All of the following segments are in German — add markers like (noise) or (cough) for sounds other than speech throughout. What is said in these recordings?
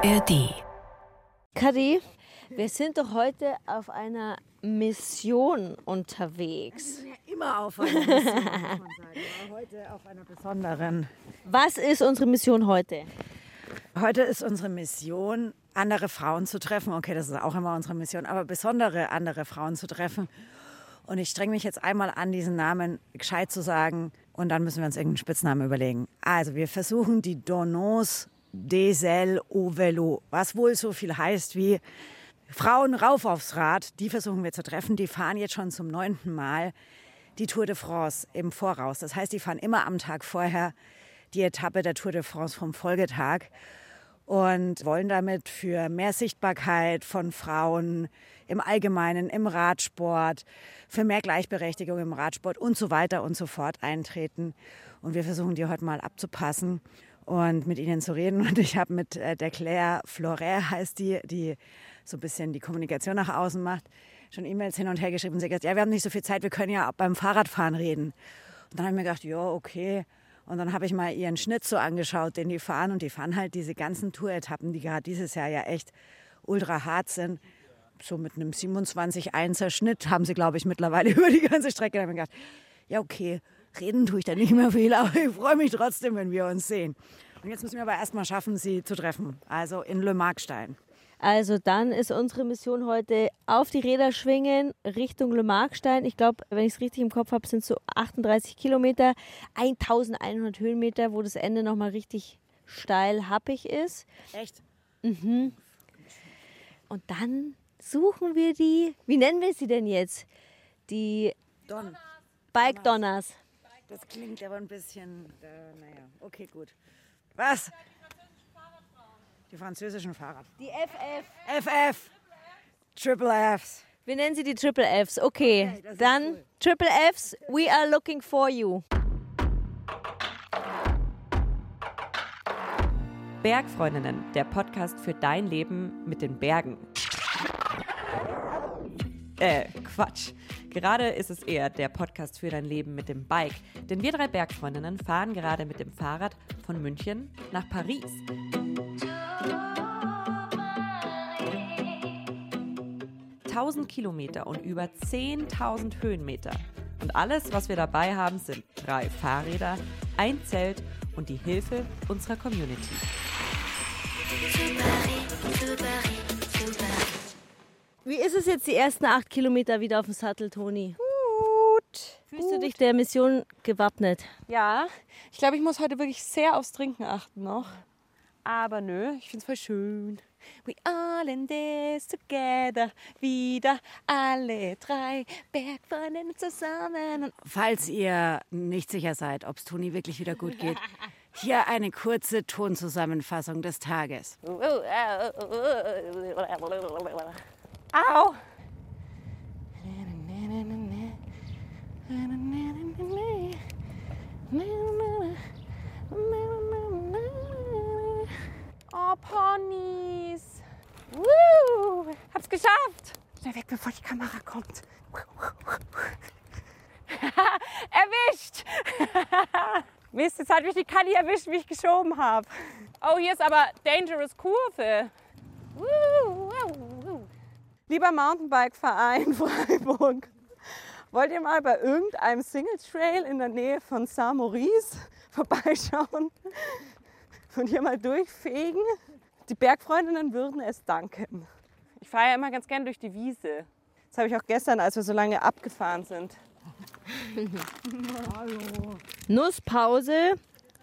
ARD. Kadi, wir sind doch heute auf einer Mission unterwegs. Ja, immer auf einer Mission, muss man sagen. (laughs) Aber heute auf einer besonderen. Was ist unsere Mission heute? Heute ist unsere Mission, andere Frauen zu treffen. Okay, das ist auch immer unsere Mission, aber besondere andere Frauen zu treffen. Und ich strenge mich jetzt einmal an, diesen Namen gescheit zu sagen. Und dann müssen wir uns irgendeinen Spitznamen überlegen. Also, wir versuchen die Donos des ailes au Velo, was wohl so viel heißt wie Frauen rauf aufs Rad. Die versuchen wir zu treffen. Die fahren jetzt schon zum neunten Mal die Tour de France im Voraus. Das heißt, die fahren immer am Tag vorher die Etappe der Tour de France vom Folgetag und wollen damit für mehr Sichtbarkeit von Frauen im Allgemeinen, im Radsport, für mehr Gleichberechtigung im Radsport und so weiter und so fort eintreten. Und wir versuchen die heute mal abzupassen und mit ihnen zu reden. (laughs) Und ich habe mit äh, der Claire Floret, heißt die, die so ein bisschen die Kommunikation nach außen macht, schon E-Mails hin und her geschrieben. Sie hat gesagt, ja, wir haben nicht so viel Zeit, wir können ja beim Fahrradfahren reden. Und dann habe ich mir gedacht, ja, okay. Und dann habe ich mal ihren Schnitt so angeschaut, den die fahren. Und die fahren halt diese ganzen Tour-Etappen, die gerade dieses Jahr ja echt ultra hart sind. So mit einem 27-1er Schnitt haben sie, glaube ich, mittlerweile (laughs) über die ganze Strecke. Da habe ich mir gedacht, ja, okay, reden tue ich da nicht mehr viel, (laughs) aber ich freue mich trotzdem, wenn wir uns sehen. Und jetzt müssen wir aber erstmal schaffen, sie zu treffen. Also in Le Markstein. Also dann ist unsere Mission heute auf die Räder schwingen Richtung Le Markstein. Ich glaube, wenn ich es richtig im Kopf habe, sind es so 38 Kilometer, 1100 Höhenmeter, wo das Ende nochmal richtig steil happig ist. Echt? Mhm. Und dann suchen wir die, wie nennen wir sie denn jetzt? Die Don. Bike Donners. Das klingt aber ein bisschen, äh, naja, okay, gut. Was? Die französischen Fahrrad. Die FF. FF. Triple Fs. Wir nennen sie die Triple Fs. Okay, Okay, dann cool. Triple Fs, we are looking for you. Bergfreundinnen, der Podcast für dein Leben mit den Bergen. Äh, Quatsch. Gerade ist es eher der Podcast für dein Leben mit dem Bike. Denn wir drei Bergfreundinnen fahren gerade mit dem Fahrrad von München nach Paris. Tausend Kilometer und über 10.000 Höhenmeter. Und alles, was wir dabei haben, sind drei Fahrräder, ein Zelt und die Hilfe unserer Community. Wie ist es jetzt die ersten acht Kilometer wieder auf dem Sattel, Toni? Gut. Fühlst du dich der Mission gewappnet? Ja, ich glaube, ich muss heute wirklich sehr aufs Trinken achten noch. Aber nö, ich finde es voll schön. We all in this together. Wieder alle drei Bergfreundinnen zusammen. Falls ihr nicht sicher seid, ob es Toni wirklich wieder gut geht, hier eine kurze Tonzusammenfassung des Tages. Au! Oh, Ponys. Woo! Hab's geschafft. Schnell weg, bevor die Kamera kommt. (laughs) Erwischt! (laughs) Mist, jetzt hat mich die Kali erwischt, wie ich geschoben habe. Oh, hier ist aber Dangerous Kurve. Woo. Lieber Mountainbike-Verein (laughs) Freiburg, wollt ihr mal bei irgendeinem Single Trail in der Nähe von Saint-Maurice (laughs) vorbeischauen und hier mal durchfegen? Die Bergfreundinnen würden es danken. Ich fahre ja immer ganz gern durch die Wiese. Das habe ich auch gestern, als wir so lange abgefahren sind. (laughs) Nusspause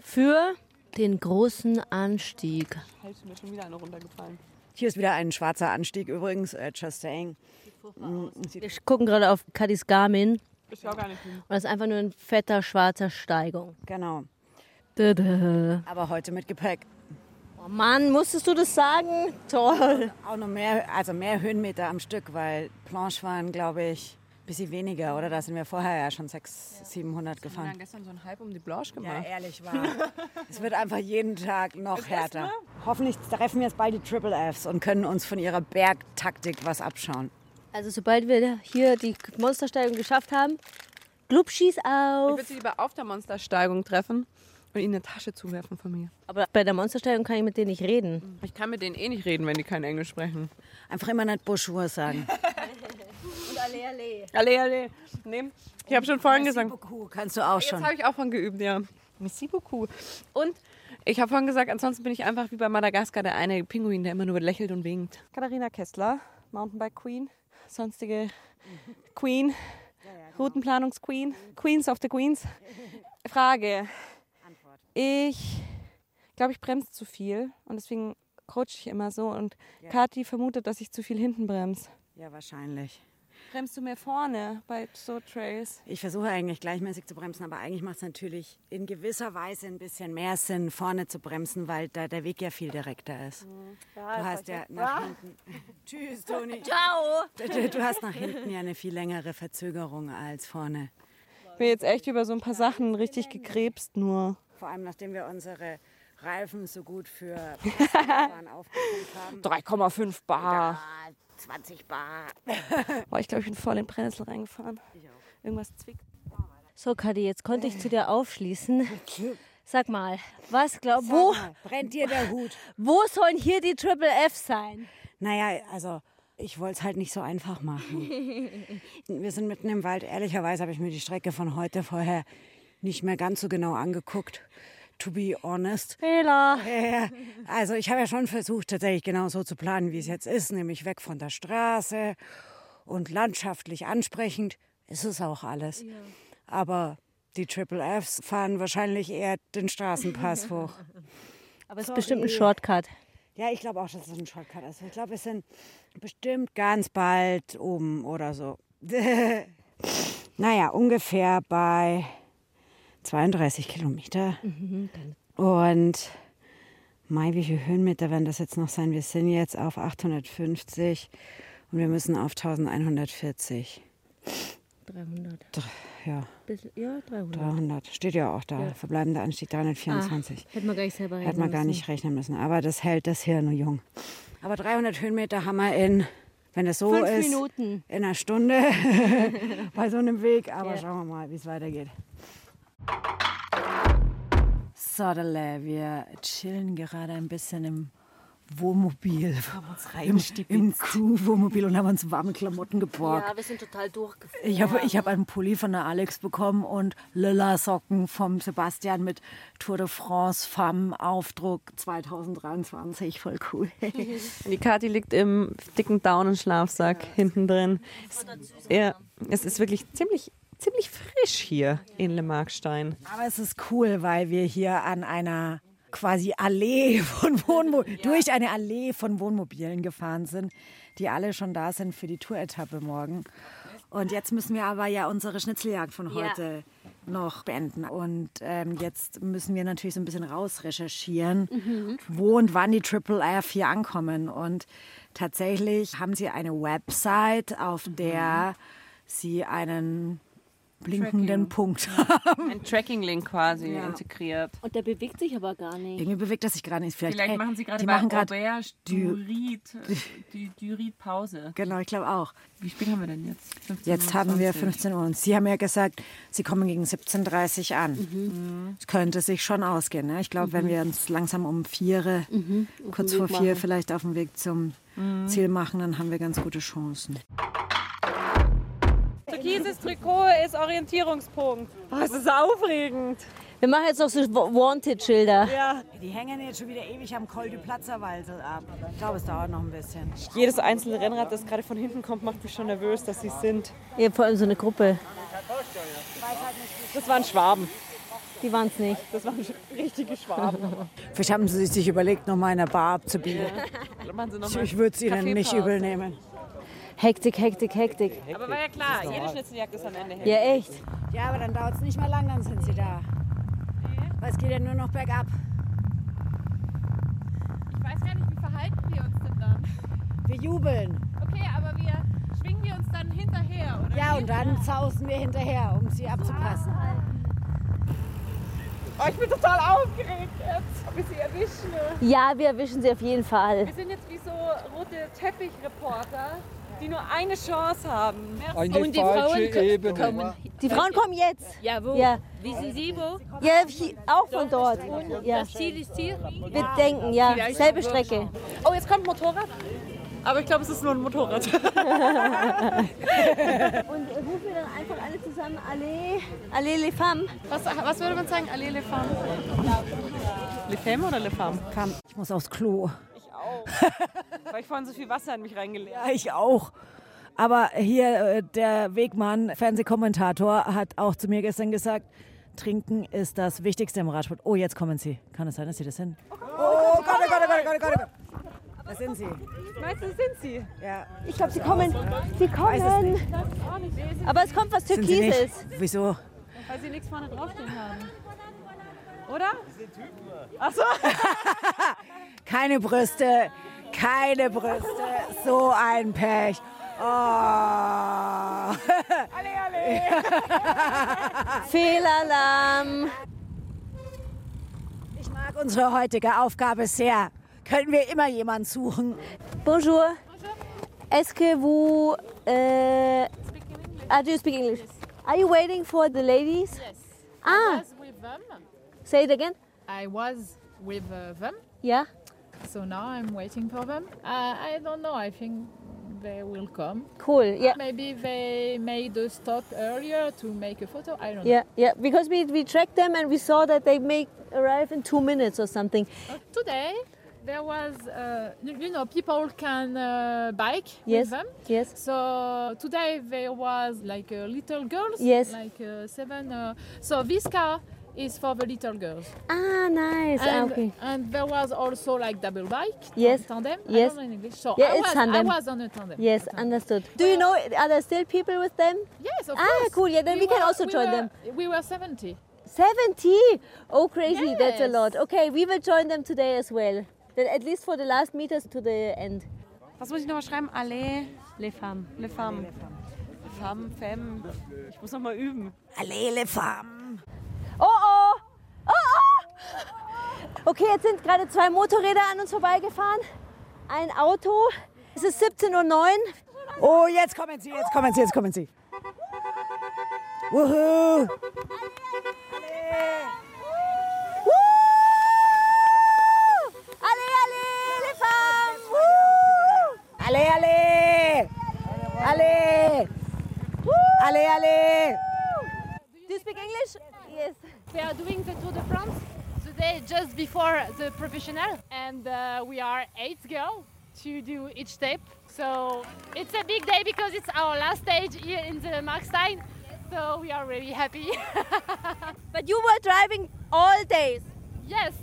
für den großen Anstieg. Halt, mir schon wieder eine runtergefallen. Hier ist wieder ein schwarzer Anstieg übrigens, äh, just saying. Wir gucken gerade auf Kadis Garmin Ist ja auch gar nicht hin. und das ist einfach nur ein fetter schwarzer Steigung. Genau. Dada. Aber heute mit Gepäck. Oh Mann, musstest du das sagen? Toll. Auch noch mehr, also mehr Höhenmeter am Stück, weil Planche waren, glaube ich, ein bisschen weniger, oder? Da sind wir vorher ja schon 600, 700 Wir haben gefahren. gestern so einen Hype um die Blanche Ja, gemacht. ehrlich wahr. (laughs) es wird einfach jeden Tag noch härter. Hoffentlich treffen wir jetzt bald die Triple Fs und können uns von ihrer Bergtaktik was abschauen. Also sobald wir hier die Monstersteigung geschafft haben, Glubschis Ich auf. würde sie lieber auf der Monstersteigung treffen und ihnen eine Tasche zuwerfen von mir. Aber bei der Monstersteigung kann ich mit denen nicht reden. Ich kann mit denen eh nicht reden, wenn die kein Englisch sprechen. Einfach immer nicht Bonjour sagen. (laughs) Und alle, alle. Alle, alle. Nee. Ich habe schon vorhin gesagt. Beaucoup kannst du auch Jetzt schon. habe ich auch von geübt, ja. Merci beaucoup. Und ich habe vorhin gesagt, ansonsten bin ich einfach wie bei Madagaskar der eine Pinguin, der immer nur lächelt und winkt. Katharina Kessler, Mountainbike Queen, sonstige Queen, Routenplanungsqueen, Queens of the Queens. Frage. Ich glaube, ich bremse zu viel und deswegen coach ich immer so und Kathi vermutet, dass ich zu viel hinten bremse. Ja, wahrscheinlich. Bremst du mehr vorne bei so Trails? Ich versuche eigentlich gleichmäßig zu bremsen, aber eigentlich macht es natürlich in gewisser Weise ein bisschen mehr Sinn, vorne zu bremsen, weil da der Weg ja viel direkter ist. Du hast ja nach hinten. (laughs) Tschüss, Toni. Ciao! Du, du hast nach hinten ja eine viel längere Verzögerung als vorne. Ich bin jetzt echt über so ein paar Sachen richtig gekrebst nur. Vor allem nachdem wir unsere Reifen so gut für (laughs) Fahren aufgepumpt haben. 3,5 Bar. Ah, 20 Bar. (laughs) Boah, ich glaube, ich bin voll in Brennnessel reingefahren. Irgendwas zwickt. So, Kadi, jetzt konnte ich zu dir aufschließen. Sag mal, was glaub, wo, Brennt dir der Hut? (laughs) wo sollen hier die Triple F sein? Naja, also ich wollte es halt nicht so einfach machen. Wir sind mitten im Wald. Ehrlicherweise habe ich mir die Strecke von heute vorher nicht mehr ganz so genau angeguckt. To be honest. Fehler. Ja, also ich habe ja schon versucht, tatsächlich genau so zu planen, wie es jetzt ist, nämlich weg von der Straße und landschaftlich ansprechend. Ist es auch alles. Aber die Triple Fs fahren wahrscheinlich eher den Straßenpass (laughs) hoch. Aber es ist bestimmt ein Shortcut. Ja, ich glaube auch, dass es ein Shortcut ist. Ich glaube, wir sind bestimmt ganz bald oben oder so. (laughs) naja, ungefähr bei 32 Kilometer. Und Mai, wie viele Höhenmeter werden das jetzt noch sein? Wir sind jetzt auf 850 und wir müssen auf 1140. 300. Ja, Bisschen, ja, 300. 300. Steht ja auch da. Ja. Verbleibender Anstieg 324. Hätten wir gar nicht selber rechnen Hätte man gar müssen. nicht rechnen müssen. Aber das hält das Hirn nur jung. Aber 300 Höhenmeter haben wir in, wenn es so Fünf ist, Minuten. in einer Stunde (laughs) bei so einem Weg. Aber Ja. schauen wir mal, wie es weitergeht. Sodele, wir chillen gerade ein bisschen im Wohnmobil. Im, im Crew-Wohnmobil und haben uns warme Klamotten geborgt. Ja, wir sind total durchgefallen. Ich habe ich hab einen Pulli von der Alex bekommen und lila Socken vom Sebastian mit Tour de France Femme Aufdruck 2023. Voll cool. (laughs) Die Kathi liegt im dicken Daunenschlafsack hinten drin. Es, ja, es ist wirklich ziemlich, ziemlich frisch hier in Le Markstein. Aber es ist cool, weil wir hier an einer quasi Allee von Wohnmobilen, durch eine Allee von Wohnmobilen gefahren sind, die alle schon da sind für die Tour-Etappe morgen. Und jetzt müssen wir aber ja unsere Schnitzeljagd von Ja. heute noch beenden. Und ähm, jetzt müssen wir natürlich so ein bisschen rausrecherchieren, wo und wann die Triple F hier ankommen. Und tatsächlich haben sie eine Website, auf der sie einen blinkenden Punkt haben. Ein Tracking-Link quasi Ja. integriert. Und der bewegt sich aber gar nicht. Irgendwie bewegt das sich gerade nicht. Vielleicht, Vielleicht ey, machen sie gerade bei Auberge Durit, die Durit Pause. Genau, ich glaube auch. Wie spät haben wir denn jetzt? 15 Jetzt Uhr haben wir 20. 15 Uhr und Sie haben ja gesagt, Sie kommen gegen 17.30 Uhr an. Es könnte sich schon ausgehen. Ne? Ich glaube, wenn wir uns langsam um vier, kurz Weg vor vier machen. vielleicht auf dem Weg zum Ziel machen, dann haben wir ganz gute Chancen. Türkises Trikot ist Orientierungspunkt. Oh, es ist aufregend. Wir machen jetzt noch so Wanted-Schilder. Die hängen jetzt schon wieder ewig am Col du Platzerwalsel ab. Ich glaube, es dauert noch ein bisschen. Jedes einzelne Rennrad, das gerade von hinten kommt, macht mich schon nervös, dass sie es sind. Ja, vor allem so eine Gruppe. Das waren Schwaben. Die waren es nicht. Das waren richtige Schwaben. Vielleicht haben Sie sich überlegt, noch mal in der Bar noch Ich, würde es Ihnen nicht übel nehmen. Hektik, Hektik, Hektik. Aber war ja klar, jede Schnitzeljagd ist am Ende hell. Ja, echt. Ja, aber dann dauert es nicht mehr lang, dann sind Sie da. Weil es geht ja nur noch bergab. Ich weiß gar nicht, wie verhalten wir uns denn dann? Wir jubeln. Okay, aber wir schwingen wir uns dann hinterher, oder? Ja, und dann zausen wir hinterher, um sie abzupassen. Oh, ich bin total aufgeregt jetzt, ob wir sie erwischen. Ja, wir erwischen sie auf jeden Fall. Wir sind jetzt wie so rote Teppichreporter, die nur eine Chance haben. Eine Und die falsche Frauen Ebene. kommen. Die Frauen kommen jetzt. Ja, wo? Ja. Wissen Sie wo? Ja, hier, auch von dort. Ja. Das Ziel ist hier. Wir denken, ja, selbe Strecke. Oh, jetzt kommt ein Motorrad. Aber ich glaube, es ist nur ein Motorrad. (laughs) (laughs) Und rufen wir dann einfach alle zusammen Allez, Allez les femmes. Was, was würde man sagen? Allez, les femmes? Les femmes oder les femmes? Ich muss aufs Klo. (laughs) Weil ich vorhin so viel Wasser in mich reingeleert Ja, ich auch. Aber hier äh, der Wegmann, Fernsehkommentator, hat auch zu mir gestern gesagt, Trinken ist das Wichtigste im Radsport. Oh, jetzt kommen sie. Kann es sein, dass sie das sind? Oh Gott, oh Gott, oh Gott, oh Gott, oh Gott. Da sind sie. Meinst du, das sind sie? Ja. Ich glaube, sie kommen. Sie kommen. Aber es kommt was? Türkises. Wieso? Weil sie nichts vorne draufstehen haben. Oder? (laughs) Keine Brüste, keine Brüste. So ein Pech. Oh. (laughs) Fehlalarm. Ich mag unsere heutige Aufgabe sehr. Könnten wir immer jemanden suchen? Bonjour. Est-ce que vous. Euh, ah, do you speak English? Are you waiting for the ladies? Yes. Ah, was with them. Say it again. I was with uh, them. Yeah. So now I'm waiting for them. Uh, I don't know. I think they will come. Cool. Yeah. Maybe they made a stop earlier to make a photo. I don't Yeah, yeah. Because we, we tracked them and we saw that they make arrive in two minutes or something. know. Today there was, uh, you know, people can uh, bike Yes. with them. Yes. So today there was like uh, little girls. Yes. Like uh, seven. Uh, so this car is for the little girls. Ah, nice. Ah, And, okay. and there was also like double bike. Yes. Tandem. I Yes. don't know in English. So Yeah, I it's was, tandem. I was on a tandem. Yes, Tandem. understood. Do you know, are there still people with them? Yes, of Ah, course. cool. Yeah, then we can were- also we join were- them. We were 70. 70? Oh, crazy. That's a Yes. lot. Okay, we will join them today as well. Then at least for the last meters to the end. Was muss ich nochmal schreiben? Allez, Les femmes. les femmes. Femme, femme. Ich muss nochmal üben. Allele Farm. Oh, oh! Oh, oh! Okay, jetzt sind gerade zwei Motorräder an uns vorbeigefahren. Ein Auto. Es ist 17.09 Uhr. Oh, jetzt kommen sie, jetzt kommen sie, jetzt kommen sie. Wuhu. Alle, alle. Alle. Alle, alle. Do you speak English? Yes. We are doing the Tour de France today just before the professional and uh, we are eight girls to do each step. So it's a big day because it's our last stage here in the Markstein. So we are really happy. (laughs) But you were driving all days. yes,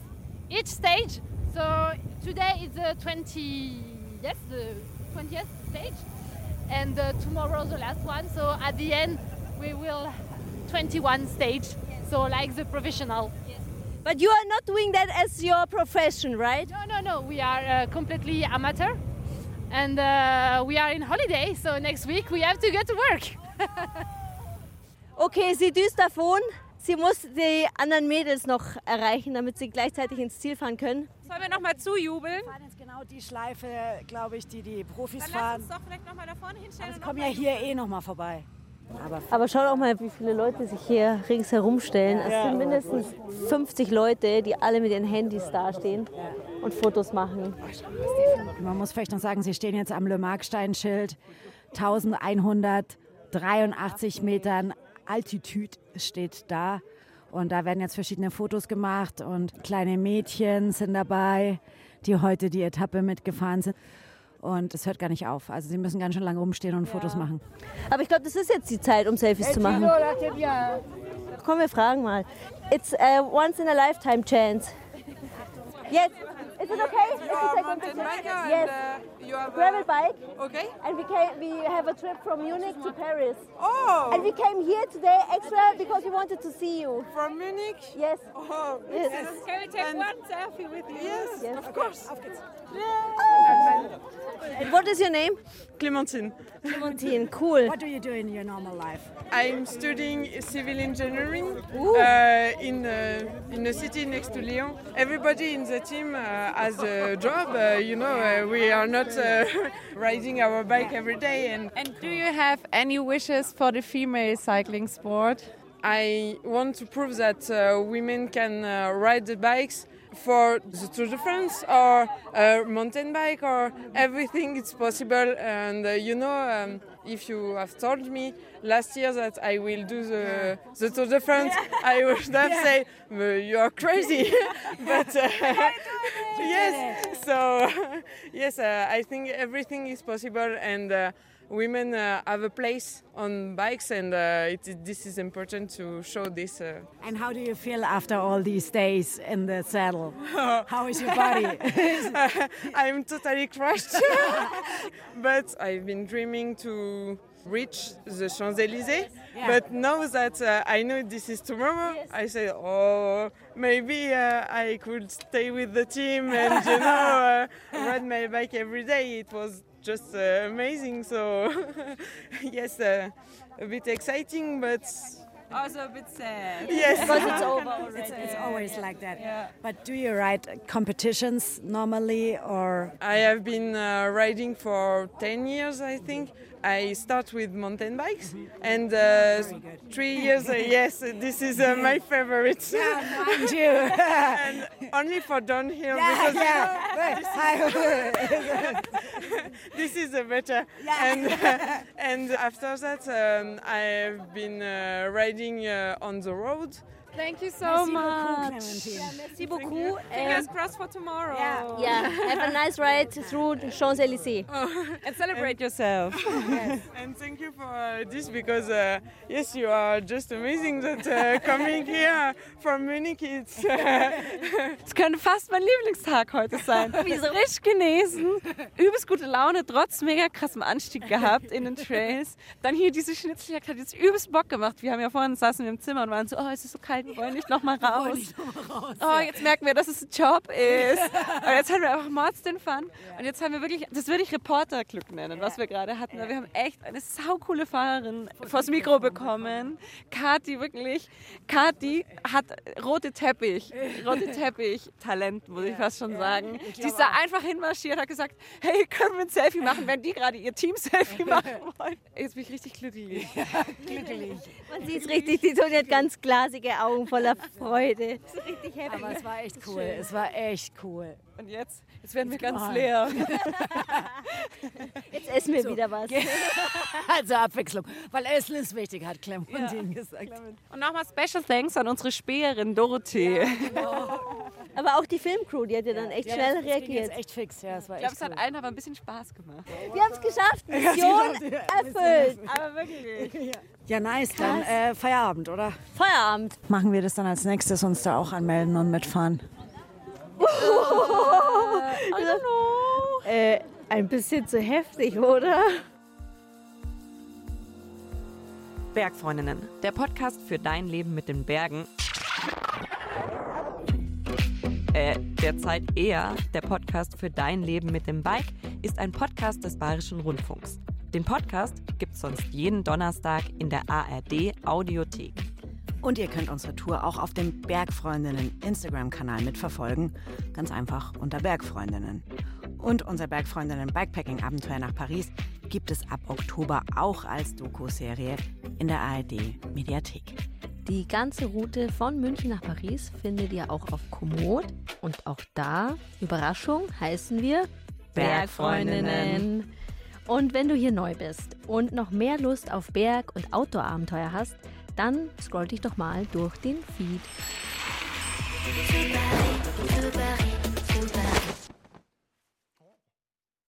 each stage. So today is the 20 yes, the 20th stage and uh, tomorrow the last one. So at the end we will 21 stage. So like the professional. But you are not doing that as your profession, right? No, no, no. We are uh, completely amateur, and uh, we are in holiday. So next week we have to go to work. (laughs) Okay, sie düst davon. Sie muss die anderen Mädels noch erreichen, damit sie gleichzeitig ins Ziel fahren können. Sollen wir nochmal zujubeln? Wir fahren jetzt genau die Schleife, glaube ich, die die Profis Dann lass fahren. uns doch vielleicht nochmal da vorne hinstellen. Und kommen ja hier eh noch mal vorbei. Aber Aber schaut auch mal, wie viele Leute sich hier ringsherum stellen. Es sind mindestens 50 Leute, die alle mit ihren Handys dastehen und Fotos machen. man muss vielleicht noch sagen, Sie stehen jetzt am Le Markstein-Schild. 1183 Metern Altitude steht da. Und da werden jetzt verschiedene Fotos gemacht und kleine Mädchen sind dabei, die heute die Etappe mitgefahren sind. Und es hört gar nicht auf. Also sie müssen ganz schön lange rumstehen und Fotos machen. Aber ich glaube, das ist jetzt die Zeit, um Selfies zu machen. Komm, wir fragen mal. It's a once in a lifetime chance. Yes. Is it okay? If we take one picture? Yes. you have Gravel bike. okay. And we came, we have a trip from Munich to Paris. Oh, And we came here today extra because we wanted to see you. from Munich. Yes. Oh, Yes. Can we take one selfie with you? yes, Yes. of course. And what is your name? Clementine. Clementine. Cool. What do you do in your normal life? I'm studying civil engineering uh, in uh, in a city next to Lyon. Everybody in the team uh, as a job. Uh, you know, uh, we are not uh, (laughs) riding our bike every day, and And do you have any wishes for the female cycling sport? I want to prove that uh, women can uh, ride the bikes for the Tour de France or a mountain bike or everything it's possible. And uh, you know, um, if you have told me last year that I will do the, the Tour de France, I would have said "Uh, you are crazy. (laughs) (laughs) but uh, (laughs) yes, so yes, uh, I think everything is possible and. Women uh, have a place on bikes, and uh, it, this is important to show this. Uh. And how do you feel after all these days in the saddle? (laughs) How is your body? (laughs) I'm totally crushed, (laughs) but I've been dreaming to reach the Champs Elysees. But now that uh, I know this is tomorrow, I say, oh, maybe uh, I could stay with the team and you know uh, ride my bike every day. It was just uh, amazing. So (laughs) yes, uh, a bit exciting, but Also a bit sad. yes. (laughs) Because it's over already. It's, it's always like that. But do you ride competitions normally or? I have been uh, riding for 10 years, I think. I start with mountain bikes, and uh, three years, uh, (laughs) yes, this is uh, my favorite. Yeah, (laughs) Mine too. and only for downhill yeah, because this is a better. And, and after that, um, I've been uh, riding uh, on the road. Thank you so much. Merci beaucoup. Fingers crossed for tomorrow. yeah, have a nice ride through the Champs-Élysées. (laughs) And celebrate yourself. (laughs) And thank you for uh, this because, uh, yes, you are just amazing that uh, coming here from Munich. It's, (laughs) Es könnte fast mein Lieblingstag heute sein. Wieso? Frisch genesen, übelst gute Laune, trotz mega krassem Anstieg gehabt in den Trails. Dann hier diese Schnitzeljagd hat jetzt übelst Bock gemacht. Wir haben ja vorhin saßen wir im Zimmer und waren so, oh, es ist so kalt, wir wollen nicht nochmal raus. Oh, jetzt merken wir, dass es ein Job ist. Und jetzt haben wir einfach Mords den Fun. Und jetzt haben wir wirklich, das würde ich Reporterglück nennen, was wir gerade hatten. Weil wir haben echt eine saukoole Fahrerin vors Mikro bekommen. Kati, wirklich. Kati hat rote Teppich, rote (laughs) Teppich Talent, muss ich fast schon sagen. Die ist da einfach hinmarschiert, hat gesagt, hey, können wir ein Selfie machen, wenn die gerade ihr Team-Selfie (laughs) machen wollen. Jetzt bin ich richtig glücklich. Man sieht es richtig, die Toni hat ganz glasige Augen voller Freude. Ist richtig happy. Aber es war echt cool. Es war echt cool. Und jetzt, jetzt werden wir ganz leer. (laughs) Jetzt essen wir wieder was. (laughs) Also Abwechslung. Weil Essen ist wichtig, hat Clementine gesagt. Und nochmal Special Thanks an unsere Späherin Dorothee. (laughs) Aber auch die Filmcrew, die hat ja dann echt schnell Das ging reagiert. jetzt echt fix. Ja, es war Ich glaube, es hat allen aber ein bisschen Spaß gemacht. Wir (laughs) haben es geschafft. Mission erfüllt. Aber wirklich. Ja, nice. Dann äh, Feierabend, oder? Feierabend. Machen wir das dann als nächstes, uns da auch anmelden und mitfahren. (laughs) Äh, ein bisschen zu heftig, oder? Bergfreundinnen, der Podcast für dein Leben mit den Bergen. Äh, derzeit eher der Podcast für dein Leben mit dem Bike ist ein Podcast des Bayerischen Rundfunks. Den Podcast gibt's sonst jeden Donnerstag in der ARD Audiothek. Und ihr könnt unsere Tour auch auf dem Bergfreundinnen Instagram-Kanal mitverfolgen. Ganz einfach unter Bergfreundinnen. Und unser Bergfreundinnen Bikepacking-Abenteuer nach Paris gibt es ab Oktober auch als Doku-Serie in der ARD-Mediathek. Die ganze Route von München nach Paris findet ihr auch auf Komoot. Und auch da, Überraschung, heißen wir Bergfreundinnen. Und wenn du hier neu bist und noch mehr Lust auf Berg- und Outdoor-Abenteuer hast, dann scroll dich doch mal durch den Feed.